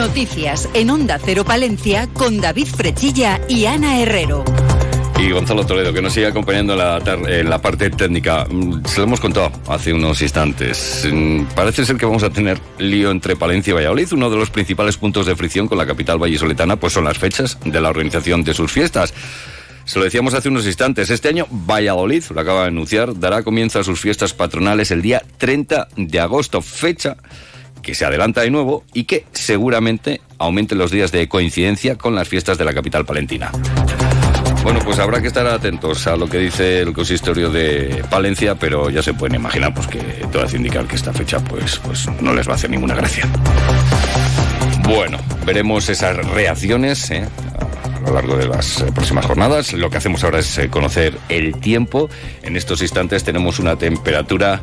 Noticias en Onda Cero Palencia con David Frechilla y Ana Herrero. Y Gonzalo Toledo, que nos sigue acompañando en la, parte técnica. Mm, se lo hemos contado hace unos instantes. Mm, parece ser que vamos a tener lío entre Palencia y Valladolid. Uno de los principales puntos de fricción con la capital vallisoletana pues son las fechas de la organización de sus fiestas. Se lo decíamos hace unos instantes. Este año Valladolid, lo acaba de anunciar, dará comienzo a sus fiestas patronales el día 30 de agosto, fecha que se adelanta de nuevo y que seguramente aumente los días de coincidencia con las fiestas de la capital palentina. Bueno, pues habrá que estar atentos a lo que dice el consistorio de Palencia, pero ya se pueden imaginar pues, que todo hace indicar que esta fecha pues, pues no les va a hacer ninguna gracia. Bueno, veremos esas reacciones ¿eh? a lo largo de las eh, próximas jornadas. Lo que hacemos ahora es eh, conocer el tiempo. En estos instantes tenemos una temperatura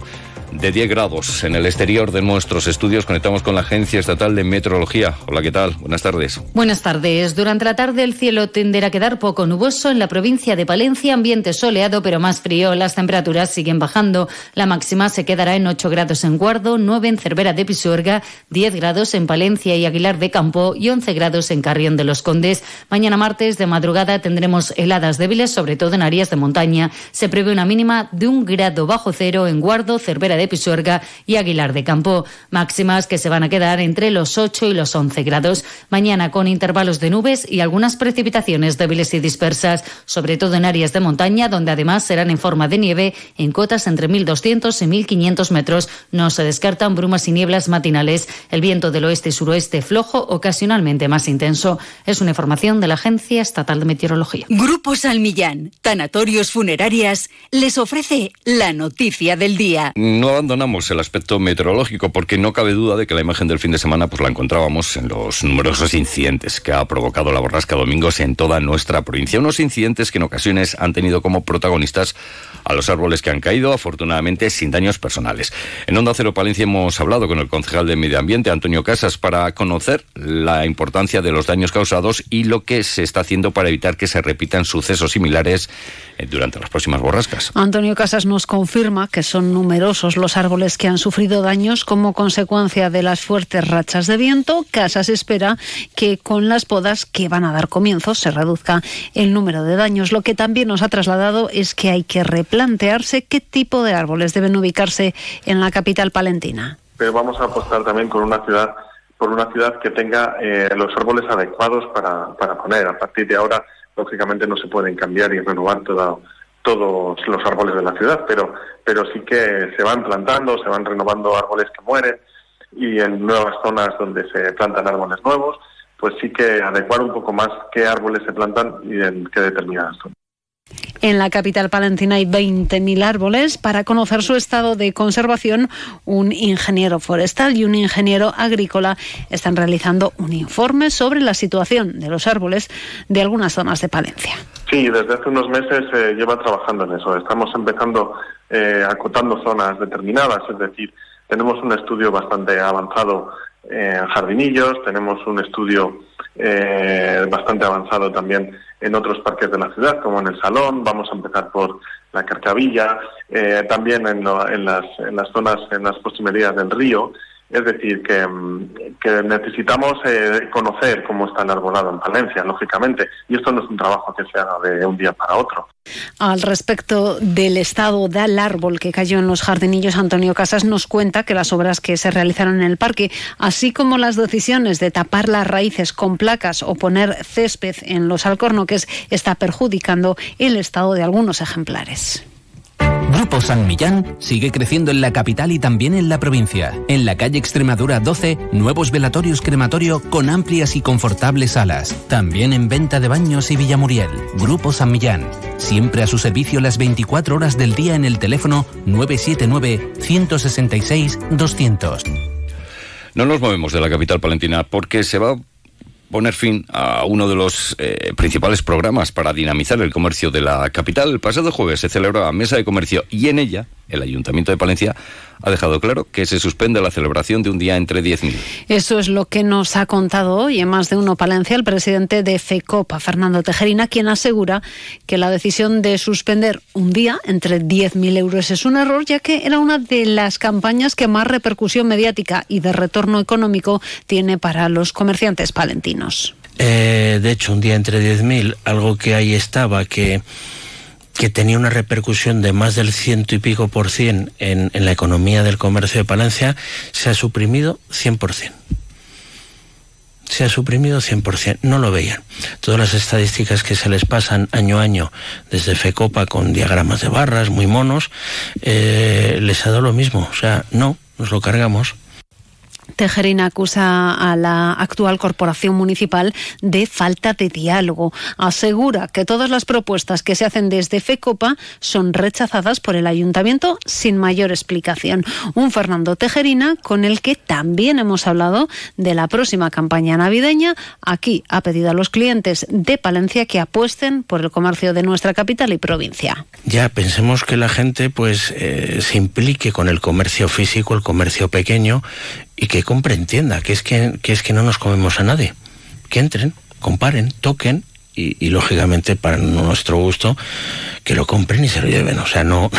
de 10 grados en el exterior de nuestros estudios. Conectamos con la Agencia Estatal de Meteorología. Hola, ¿qué tal? Buenas tardes. Buenas tardes. Durante la tarde el cielo tenderá a quedar poco nuboso en la provincia de Palencia, ambiente soleado pero más frío. Las temperaturas siguen bajando. La máxima se quedará en 8 grados en Guardo, 9 en Cervera de Pisuerga, 10 grados en Palencia y Aguilar de Campo y 11 grados en Carrión de los Condes. Mañana martes de madrugada tendremos heladas débiles, sobre todo en áreas de montaña. Se prevé una mínima de un grado bajo cero en Guardo, Cervera de Pisuerga y Aguilar de Campo. Máximas que se van a quedar entre los 8 y los 11 grados. Mañana con intervalos de nubes y algunas precipitaciones débiles y dispersas, sobre todo en áreas de montaña, donde además serán en forma de nieve en cotas entre 1.200 y 1.500 metros. No se descartan brumas y nieblas matinales. El viento del oeste y suroeste flojo, ocasionalmente más intenso. Es una información de la Agencia Estatal de Meteorología. Grupo Salmillán, Tanatorios Funerarias, les ofrece la noticia del día no abandonamos el aspecto meteorológico porque no cabe duda de que la imagen del fin de semana pues la encontrábamos en los numerosos incidentes que ha provocado la borrasca domingos en toda nuestra provincia. Unos incidentes que en ocasiones han tenido como protagonistas a los árboles que han caído, afortunadamente sin daños personales. En Onda Cero Palencia hemos hablado con el concejal de Medio Ambiente, Antonio Casas, para conocer la importancia de los daños causados y lo que se está haciendo para evitar que se repitan sucesos similares eh, durante las próximas borrascas. Antonio Casas nos confirma que son numerosos los árboles que han sufrido daños como consecuencia de las fuertes rachas de viento. Casas espera que con las podas que van a dar comienzo se reduzca el número de daños. Lo que también nos ha trasladado es que hay que replantearse qué tipo de árboles deben ubicarse en la capital palentina. Pero vamos a apostar también con una ciudad por una ciudad que tenga eh, los árboles adecuados para, para poner. A partir de ahora, lógicamente, no se pueden cambiar y renovar todo todos los árboles de la ciudad, pero, pero sí que se van plantando, se van renovando árboles que mueren y en nuevas zonas donde se plantan árboles nuevos, pues sí que adecuar un poco más qué árboles se plantan y en qué determinadas zonas. En la capital palentina hay 20.000 árboles. Para conocer su estado de conservación, un ingeniero forestal y un ingeniero agrícola están realizando un informe sobre la situación de los árboles de algunas zonas de Palencia. Sí, desde hace unos meses se lleva trabajando en eso. Estamos empezando eh, acotando zonas determinadas, es decir, tenemos un estudio bastante avanzado en jardinillos, tenemos un estudio eh, bastante avanzado también en otros parques de la ciudad, como en el Salón, vamos a empezar por la Carcavilla, eh, también en, en, las, en las zonas, en las proximidades del río, es decir, que, mm, necesitamos eh, conocer cómo está el arbolado en Palencia, lógicamente, y esto no es un trabajo que se haga de un día para otro. Al respecto del estado del árbol que cayó en los jardinillos, Antonio Casas nos cuenta que las obras que se realizaron en el parque, así como las decisiones de tapar las raíces con placas o poner césped en los alcornoques, está perjudicando el estado de algunos ejemplares. Grupo San Millán sigue creciendo en la capital y también en la provincia. En la calle Extremadura 12, nuevos velatorios crematorio con amplias y confortables salas. También en venta de baños y Villamuriel. Grupo San Millán. Siempre a su servicio las 24 horas del día en el teléfono 979-166-200. No nos movemos de la capital palentina porque se va poner fin a uno de los eh, principales programas para dinamizar el comercio de la capital. El pasado jueves se celebró la mesa de comercio y en ella el Ayuntamiento de Palencia ha dejado claro que se suspende la celebración de un día entre 10.000. Eso es lo que nos ha contado hoy en más de uno Palencia el presidente de FECOPA, Fernando Tejerina, quien asegura que la decisión de suspender un día entre 10.000 euros es un error, ya que era una de las campañas que más repercusión mediática y de retorno económico tiene para los comerciantes palentinos. Eh, de hecho, un día entre 10.000, algo que ahí estaba, que que tenía una repercusión de más del ciento y pico por cien en, en la economía del comercio de Palencia, se ha suprimido 100% se ha suprimido 100%, no lo veían. Todas las estadísticas que se les pasan año a año desde FECOPA con diagramas de barras muy monos, eh, les ha dado lo mismo, o sea, no, nos lo cargamos. Tejerina acusa a la actual corporación municipal de falta de diálogo. Asegura que todas las propuestas que se hacen desde FECOPA son rechazadas por el ayuntamiento sin mayor explicación. Un Fernando Tejerina con el que también hemos hablado de la próxima campaña navideña. Aquí ha pedido a los clientes de Palencia que apuesten por el comercio de nuestra capital y provincia. Ya pensemos que la gente pues eh, se implique con el comercio físico, el comercio pequeño y que compre, entienda, que es que, que es que no nos comemos a nadie. Que entren, comparen, toquen y, y lógicamente para nuestro gusto que lo compren y se lo lleven. O sea, no.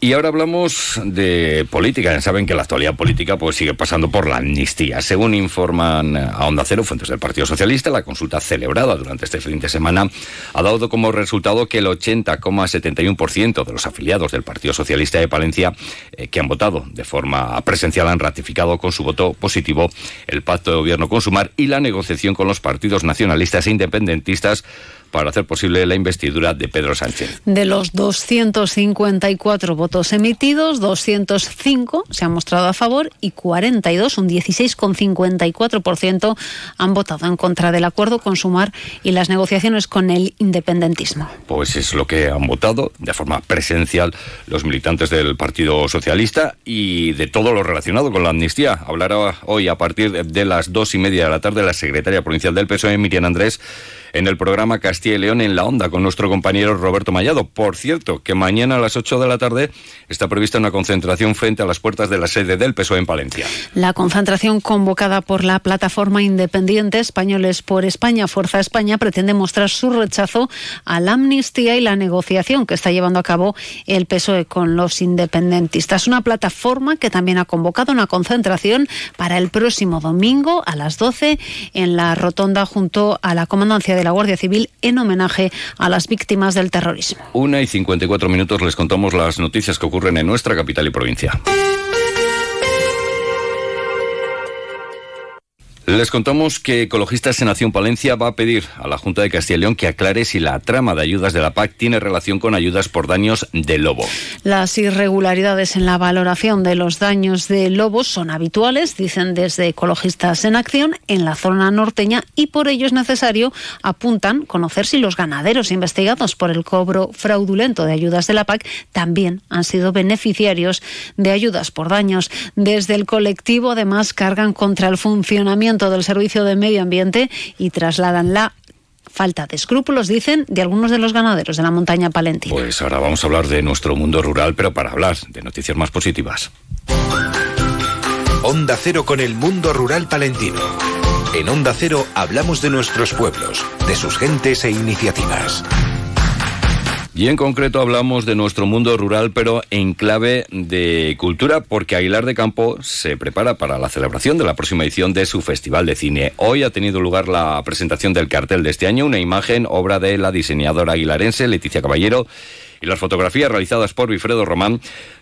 Y ahora hablamos de política. Saben que la actualidad política pues sigue pasando por la amnistía. Según informan a Onda Cero, fuentes del Partido Socialista, la consulta celebrada durante este fin de semana ha dado como resultado que el 80,71% de los afiliados del Partido Socialista de Palencia eh, que han votado de forma presencial han ratificado con su voto positivo el pacto de gobierno con Sumar y la negociación con los partidos nacionalistas e independentistas para hacer posible la investidura de Pedro Sánchez. De los 254 votos emitidos, 205 se han mostrado a favor y 42, un 16,54%, han votado en contra del acuerdo con Sumar y las negociaciones con el independentismo. Pues es lo que han votado de forma presencial los militantes del Partido Socialista y de todo lo relacionado con la amnistía. Hablará hoy a partir de las dos y media de la tarde la secretaria provincial del PSOE, Miriam Andrés, en el programa Castilla y León en la Onda con nuestro compañero Roberto Mallado. Por cierto, que mañana a las 8 de la tarde está prevista una concentración frente a las puertas de la sede del PSOE en Palencia. La concentración convocada por la plataforma independiente Españoles por España, Fuerza España, pretende mostrar su rechazo a la amnistía y la negociación que está llevando a cabo el PSOE con los independentistas. Una plataforma que también ha convocado una concentración para el próximo domingo a las 12 en la rotonda junto a la comandancia de la Guardia Civil en homenaje a las víctimas del terrorismo. Una y 54 minutos les contamos las noticias que ocurren en nuestra capital y provincia. Les contamos que Ecologistas en Nación Palencia va a pedir a la Junta de Castilla y León que aclare si la trama de ayudas de la PAC tiene relación con ayudas por daños de lobo. Las irregularidades en la valoración de los daños de lobos son habituales, dicen desde Ecologistas en Acción, en la zona norteña y por ello es necesario, apuntan, conocer si los ganaderos investigados por el cobro fraudulento de ayudas de la PAC también han sido beneficiarios de ayudas por daños. Desde el colectivo, además, cargan contra el funcionamiento del Servicio de Medio Ambiente y trasladan la falta de escrúpulos, dicen, de algunos de los ganaderos de la montaña palentina. Pues ahora vamos a hablar de nuestro mundo rural, pero para hablar de noticias más positivas. Onda Cero con el mundo rural palentino. En Onda Cero hablamos de nuestros pueblos, de sus gentes e iniciativas. Y en concreto hablamos de nuestro mundo rural, pero en clave de cultura, porque Aguilar de Campo se prepara para la celebración de la próxima edición de su Festival de Cine. Hoy ha tenido lugar la presentación del cartel de este año, una imagen, obra de la diseñadora aguilarense Leticia Caballero, y las fotografías realizadas por Wilfredo Román,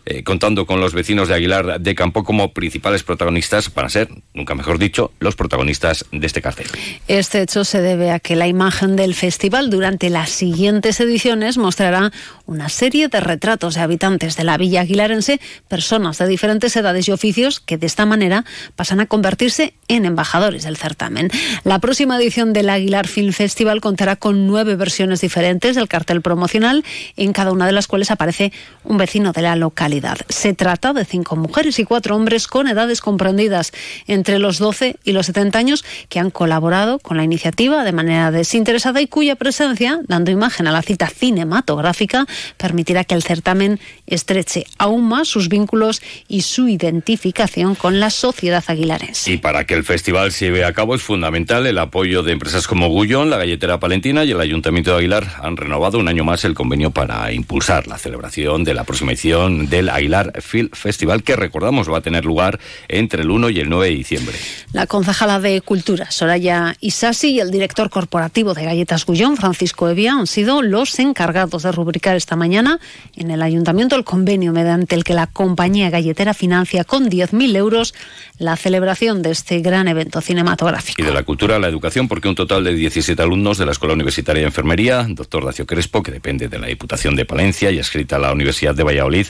eh, contando con los vecinos de Aguilar de Campo como principales protagonistas, van a ser, nunca mejor dicho, los protagonistas de este cartel. Este hecho se debe a que la imagen del festival durante las siguientes ediciones mostrará una serie de retratos de habitantes de la villa aguilarense, personas de diferentes edades y oficios que de esta manera pasan a convertirse en embajadores del certamen. La próxima edición del Aguilar Film Festival contará con nueve versiones diferentes del cartel promocional, en cada una de las cuales aparece un vecino de la localidad Se trata de cinco mujeres y cuatro hombres con edades comprendidas entre los 12 y los 70 años que han colaborado con la iniciativa de manera desinteresada y cuya presencia, dando imagen a la cita cinematográfica, permitirá que el certamen estreche aún más sus vínculos y su identificación con la sociedad aguilarense. Y para que el festival se lleve a cabo es fundamental el apoyo de empresas como Gullón, la Galletera Palentina y el Ayuntamiento de Aguilar han renovado un año más el convenio para impulsar la celebración de la próxima edición del Aguilar Film Festival que recordamos va a tener lugar entre el 1 y el 9 de diciembre. La concejala de Cultura, Soraya Isasi, y el director corporativo de Galletas Gullón, Francisco Evia, han sido los encargados de rubricar esta mañana en el Ayuntamiento el convenio mediante el que la compañía galletera financia con 10.000 euros la celebración de este gran evento cinematográfico. Y de la cultura la educación, porque un total de 17 alumnos de la Escuela Universitaria de Enfermería, doctor Dacio Crespo, que depende de la Diputación de Palencia y escrita a la Universidad de Valladolid,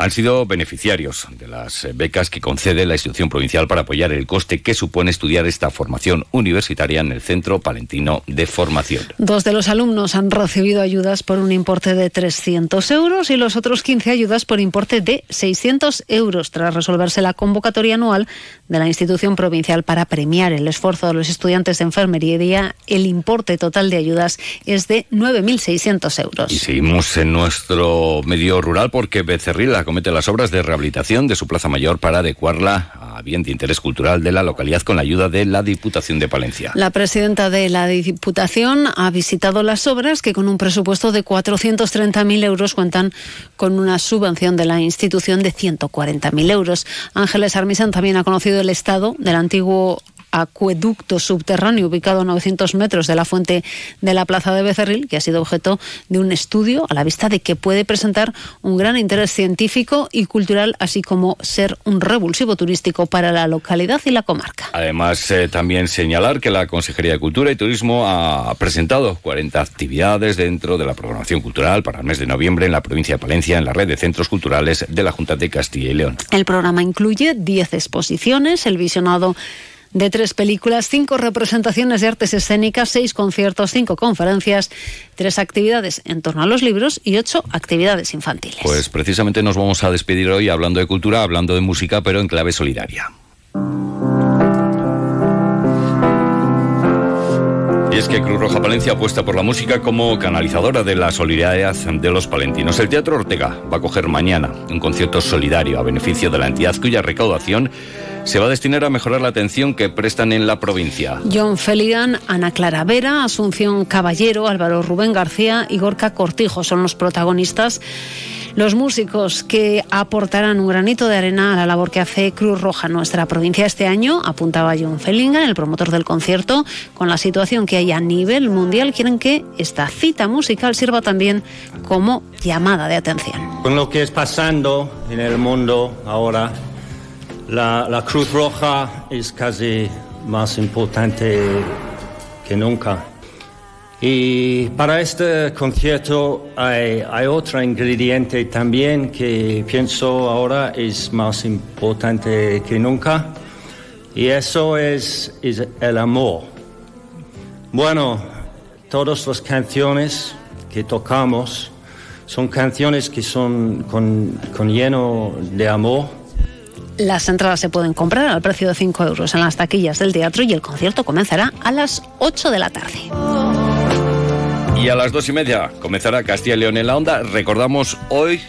han sido beneficiarios de las becas que concede la institución provincial para apoyar el coste que supone estudiar esta formación universitaria en el Centro Palentino de Formación. Dos de los alumnos han recibido ayudas por un importe de 300 euros y los otros 15 ayudas por importe de 600 euros tras resolverse la convocatoria anual de la institución provincial para premiar el esfuerzo de los estudiantes de enfermería. El importe total de ayudas es de 9.600 euros. Y seguimos en nuestro medio rural porque Becerril comete las obras de rehabilitación de su plaza mayor para adecuarla a bien de interés cultural de la localidad con la ayuda de la Diputación de Palencia. La presidenta de la Diputación ha visitado las obras que con un presupuesto de 430.000 euros cuentan con una subvención de la institución de 140.000 euros. Ángeles Armisen también ha conocido el estado del antiguo acueducto subterráneo ubicado a 900 metros de la fuente de la Plaza de Becerril, que ha sido objeto de un estudio a la vista de que puede presentar un gran interés científico y cultural, así como ser un revulsivo turístico para la localidad y la comarca. Además, eh, también señalar que la Consejería de Cultura y Turismo ha presentado 40 actividades dentro de la programación cultural para el mes de noviembre en la provincia de Palencia, en la red de centros culturales de la Junta de Castilla y León. El programa incluye 10 exposiciones, el visionado de tres películas, cinco representaciones de artes escénicas, seis conciertos, cinco conferencias, tres actividades en torno a los libros y ocho actividades infantiles. Pues precisamente nos vamos a despedir hoy hablando de cultura, hablando de música, pero en clave solidaria. Y es que Cruz Roja Palencia apuesta por la música como canalizadora de la solidaridad de los palentinos. El Teatro Ortega va a coger mañana un concierto solidario a beneficio de la entidad cuya recaudación se va a destinar a mejorar la atención que prestan en la provincia. John Feligan, Ana Clara Vera, Asunción Caballero, Álvaro Rubén García y Gorka Cortijo son los protagonistas. Los músicos que aportarán un granito de arena a la labor que hace Cruz Roja en nuestra provincia este año, apuntaba John Fellingham, el promotor del concierto, con la situación que hay a nivel mundial, quieren que esta cita musical sirva también como llamada de atención. Con lo que es pasando en el mundo ahora, la, la Cruz Roja es casi más importante que nunca. Y para este concierto hay, hay, otro ingrediente también que pienso ahora es más importante que nunca. Y eso es, es el amor. Bueno, todas las canciones que tocamos son canciones que son con, con lleno de amor las entradas se pueden comprar al precio de 5 euros en las taquillas del teatro y el concierto comenzará a las 8 de la tarde. Y a las dos y media comenzará Castilla y León en la onda. Recordamos hoy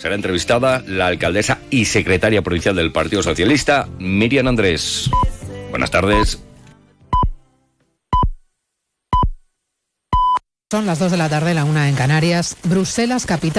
será entrevistada la alcaldesa y secretaria provincial del Partido Socialista, Miriam Andrés. Buenas tardes. Son las 2 de la tarde, la una en Canarias. Bruselas, capital.